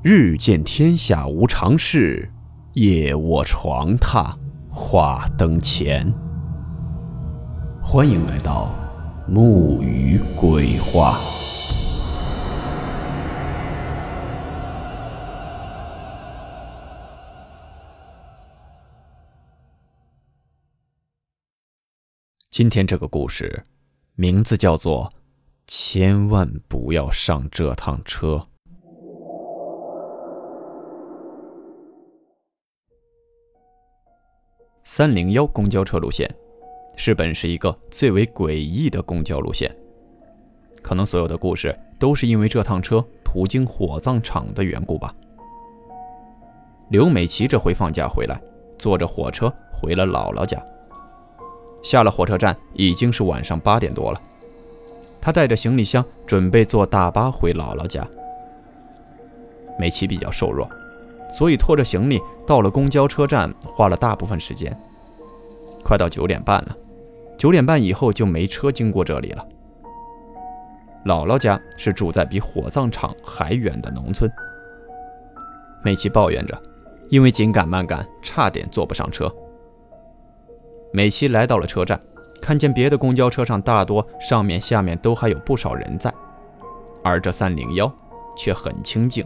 日见天下无常事，夜卧床榻话灯前。欢迎来到木鱼鬼话。今天这个故事名字叫做“千万不要上这趟车”。三零幺公交车路线是本市一个最为诡异的公交路线。可能所有的故事都是因为这趟车途经火葬场的缘故吧。刘美琪这回放假回来，坐着火车回了姥姥家。下了火车站已经是晚上八点多了，她带着行李箱准备坐大巴回姥姥家。美琪比较瘦弱。所以拖着行李到了公交车站，花了大部分时间。快到九点半了，九点半以后就没车经过这里了。姥姥家是住在比火葬场还远的农村。美琪抱怨着，因为紧赶慢赶，差点坐不上车。美琪来到了车站，看见别的公交车上大多上面下面都还有不少人在，而这三零幺却很清静。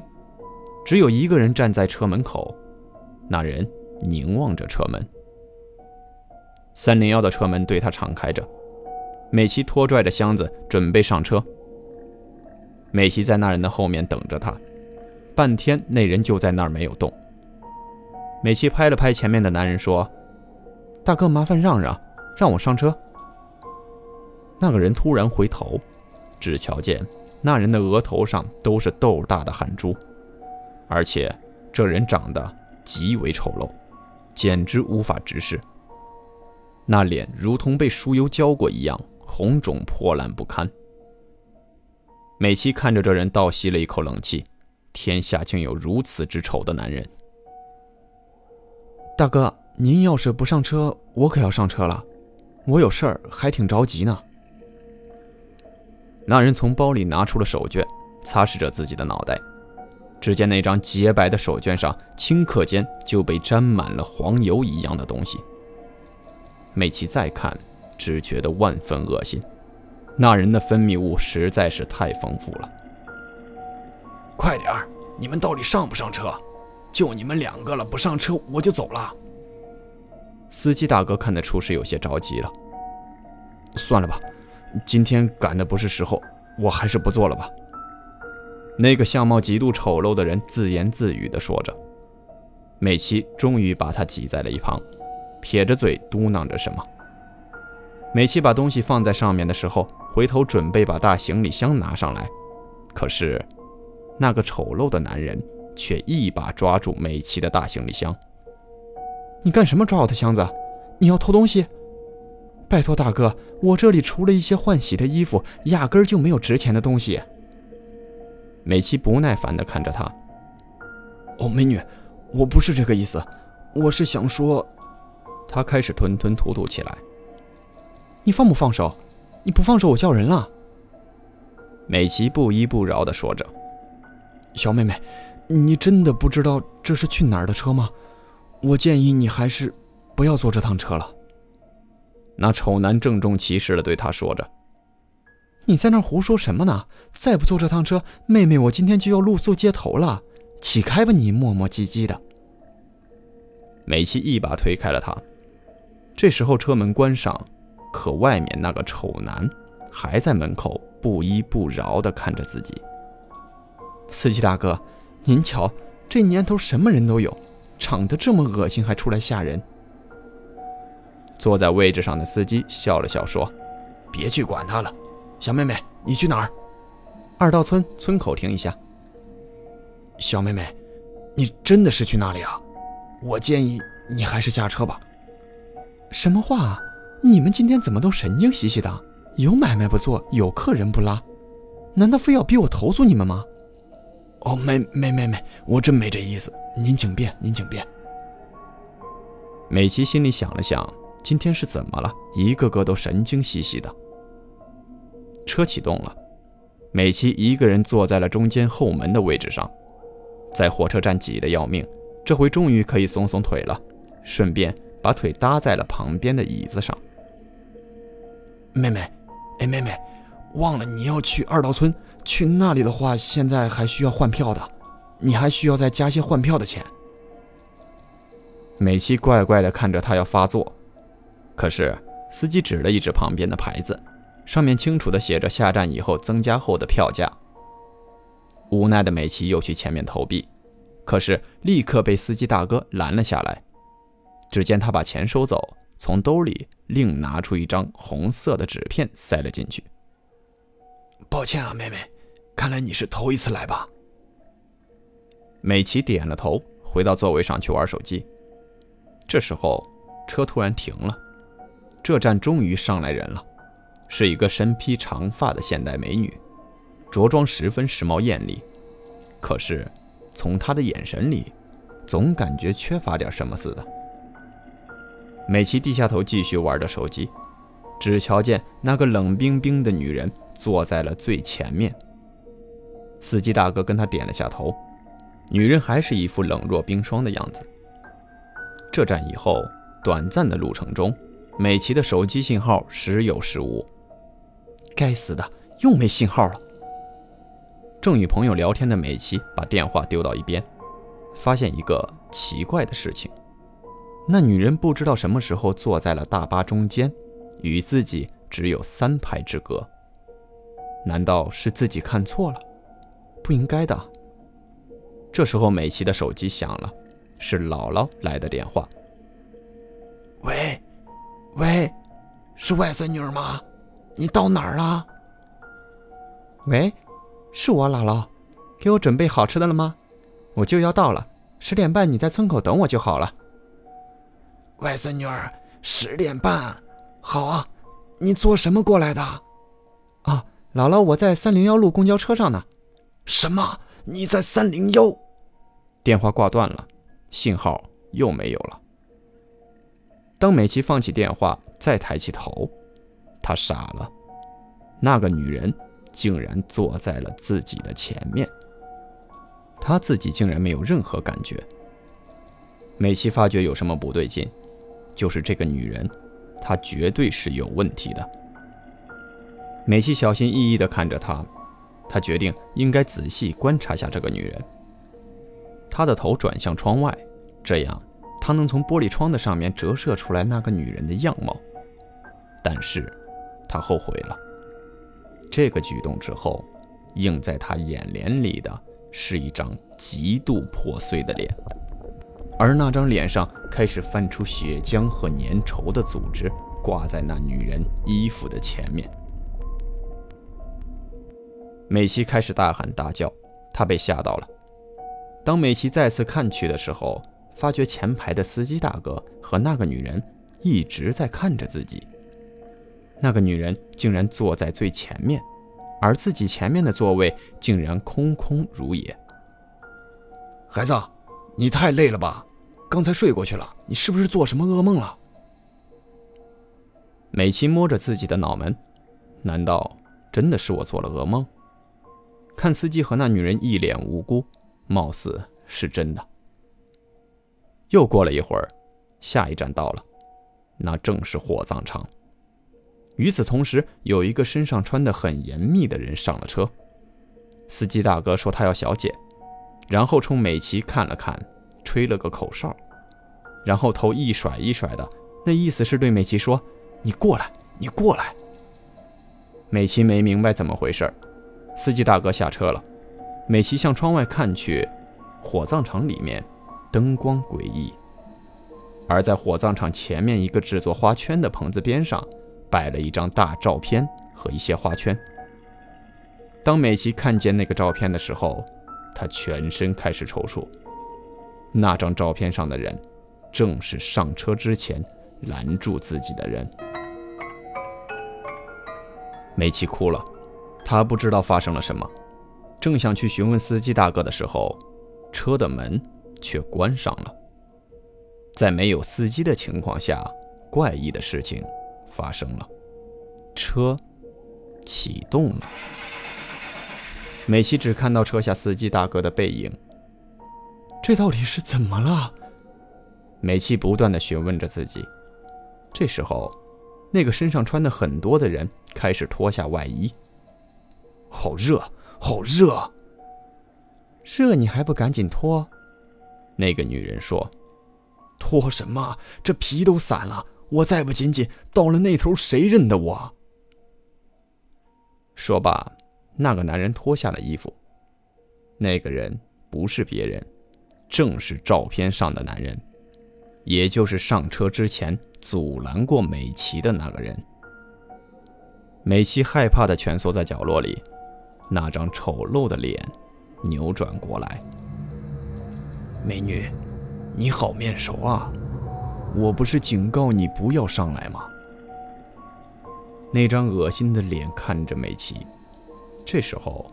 只有一个人站在车门口，那人凝望着车门。三零幺的车门对他敞开着，美琪拖拽着箱子准备上车。美琪在那人的后面等着他，半天那人就在那儿没有动。美琪拍了拍前面的男人说：“大哥，麻烦让让，让我上车。”那个人突然回头，只瞧见那人的额头上都是豆大的汗珠。而且，这人长得极为丑陋，简直无法直视。那脸如同被酥油浇过一样，红肿破烂不堪。美琪看着这人，倒吸了一口冷气。天下竟有如此之丑的男人！大哥，您要是不上车，我可要上车了。我有事儿，还挺着急呢。那人从包里拿出了手绢，擦拭着自己的脑袋。只见那张洁白的手绢上，顷刻间就被沾满了黄油一样的东西。美琪再看，只觉得万分恶心。那人的分泌物实在是太丰富了。快点儿，你们到底上不上车？就你们两个了，不上车我就走了。司机大哥看得出是有些着急了。算了吧，今天赶的不是时候，我还是不坐了吧。那个相貌极度丑陋的人自言自语地说着，美琪终于把他挤在了一旁，撇着嘴嘟囔着什么。美琪把东西放在上面的时候，回头准备把大行李箱拿上来，可是那个丑陋的男人却一把抓住美琪的大行李箱。“你干什么抓我的箱子？你要偷东西？拜托大哥，我这里除了一些换洗的衣服，压根儿就没有值钱的东西。”美琪不耐烦地看着他。哦，美女，我不是这个意思，我是想说……他开始吞吞吐吐起来。你放不放手？你不放手，我叫人了。美琪不依不饶地说着：“小妹妹，你真的不知道这是去哪儿的车吗？我建议你还是不要坐这趟车了。”那丑男郑重其事地对他说着。你在那胡说什么呢？再不坐这趟车，妹妹我今天就要露宿街头了。起开吧，你磨磨唧唧的。美琪一把推开了他。这时候车门关上，可外面那个丑男还在门口不依不饶地看着自己。司机大哥，您瞧，这年头什么人都有，长得这么恶心还出来吓人。坐在位置上的司机笑了笑说：“别去管他了。”小妹妹，你去哪儿？二道村村口停一下。小妹妹，你真的是去那里啊？我建议你还是下车吧。什么话？你们今天怎么都神经兮兮的？有买卖不做，有客人不拉，难道非要逼我投诉你们吗？哦，没没没没，我真没这意思。您请便，您请便。美琪心里想了想，今天是怎么了？一个个都神经兮兮的。车启动了，美琪一个人坐在了中间后门的位置上。在火车站挤得要命，这回终于可以松松腿了，顺便把腿搭在了旁边的椅子上。妹妹，哎，妹妹，忘了你要去二道村，去那里的话，现在还需要换票的，你还需要再加些换票的钱。美琪怪怪的看着他要发作，可是司机指了一指旁边的牌子，上面清楚的写着下站以后增加后的票价。无奈的美琪又去前面投币，可是立刻被司机大哥拦了下来。只见他把钱收走，从兜里另拿出一张红色的纸片塞了进去。抱歉啊，妹妹，看来你是头一次来吧？美琪点了头，回到座位上去玩手机。这时候，车突然停了，这站终于上来人了，是一个身披长发的现代美女，着装十分时髦艳丽。可是，从她的眼神里，总感觉缺乏点什么似的。美琪低下头继续玩着手机，只瞧见那个冷冰冰的女人坐在了最前面。司机大哥跟她点了下头，女人还是一副冷若冰霜的样子。这站以后，短暂的路程中，美琪的手机信号时有时无。该死的，又没信号了。正与朋友聊天的美琪把电话丢到一边，发现一个奇怪的事情：那女人不知道什么时候坐在了大巴中间，与自己只有三排之隔。难道是自己看错了？不应该的。这时候，美琪的手机响了。是姥姥来的电话。喂，喂，是外孙女吗？你到哪儿了？喂，是我姥姥，给我准备好吃的了吗？我就要到了，十点半你在村口等我就好了。外孙女儿，十点半，好啊。你坐什么过来的？啊，姥姥，我在三零幺路公交车上呢。什么？你在三零幺？电话挂断了。信号又没有了。当美琪放起电话，再抬起头，他傻了，那个女人竟然坐在了自己的前面，他自己竟然没有任何感觉。美琪发觉有什么不对劲，就是这个女人，她绝对是有问题的。美琪小心翼翼地看着她，她决定应该仔细观察下这个女人。他的头转向窗外，这样他能从玻璃窗的上面折射出来那个女人的样貌。但是，他后悔了。这个举动之后，映在他眼帘里的是一张极度破碎的脸，而那张脸上开始泛出血浆和粘稠的组织，挂在那女人衣服的前面。美琪开始大喊大叫，她被吓到了。当美琪再次看去的时候，发觉前排的司机大哥和那个女人一直在看着自己。那个女人竟然坐在最前面，而自己前面的座位竟然空空如也。孩子，你太累了吧？刚才睡过去了，你是不是做什么噩梦了？美琪摸着自己的脑门，难道真的是我做了噩梦？看司机和那女人一脸无辜。貌似是真的。又过了一会儿，下一站到了，那正是火葬场。与此同时，有一个身上穿的很严密的人上了车。司机大哥说他要小姐，然后冲美琪看了看，吹了个口哨，然后头一甩一甩的，那意思是对美琪说：“你过来，你过来。”美琪没明白怎么回事司机大哥下车了。美琪向窗外看去，火葬场里面灯光诡异，而在火葬场前面一个制作花圈的棚子边上，摆了一张大照片和一些花圈。当美琪看见那个照片的时候，她全身开始抽搐。那张照片上的人，正是上车之前拦住自己的人。美琪哭了，她不知道发生了什么。正想去询问司机大哥的时候，车的门却关上了。在没有司机的情况下，怪异的事情发生了，车启动了。美琪只看到车下司机大哥的背影，这到底是怎么了？美琪不断的询问着自己。这时候，那个身上穿的很多的人开始脱下外衣。好热，好热！热你还不赶紧脱？那个女人说：“脱什么？这皮都散了，我再不紧紧，到了那头谁认得我？”说罢，那个男人脱下了衣服。那个人不是别人，正是照片上的男人，也就是上车之前阻拦过美琪的那个人。美琪害怕的蜷缩在角落里，那张丑陋的脸扭转过来。美女，你好面熟啊！我不是警告你不要上来吗？那张恶心的脸看着美琪，这时候，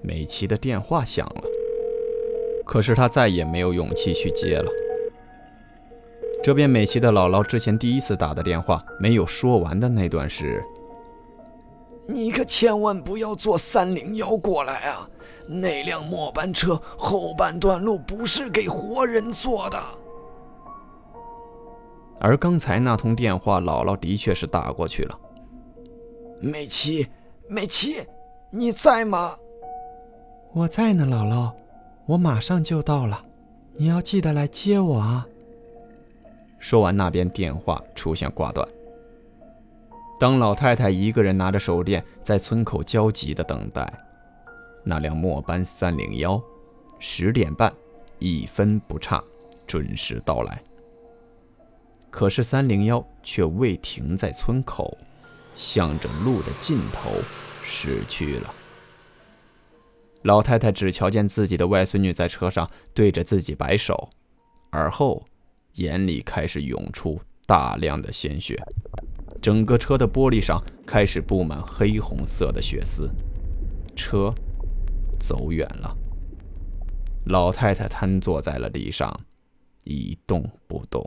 美琪的电话响了。可是她再也没有勇气去接了。这边美琪的姥姥之前第一次打的电话没有说完的那段是：“你可千万不要坐三零幺过来啊！那辆末班车后半段路不是给活人坐的。”而刚才那通电话，姥姥的确是打过去了。美琪，美琪，你在吗？我在呢，姥姥，我马上就到了，你要记得来接我啊。说完，那边电话出现挂断。当老太太一个人拿着手电在村口焦急的等待，那辆末班三零幺，十点半，一分不差，准时到来。可是三零幺却未停在村口。向着路的尽头驶去了。老太太只瞧见自己的外孙女在车上对着自己摆手，而后眼里开始涌出大量的鲜血，整个车的玻璃上开始布满黑红色的血丝。车走远了，老太太瘫坐在了地上，一动不动。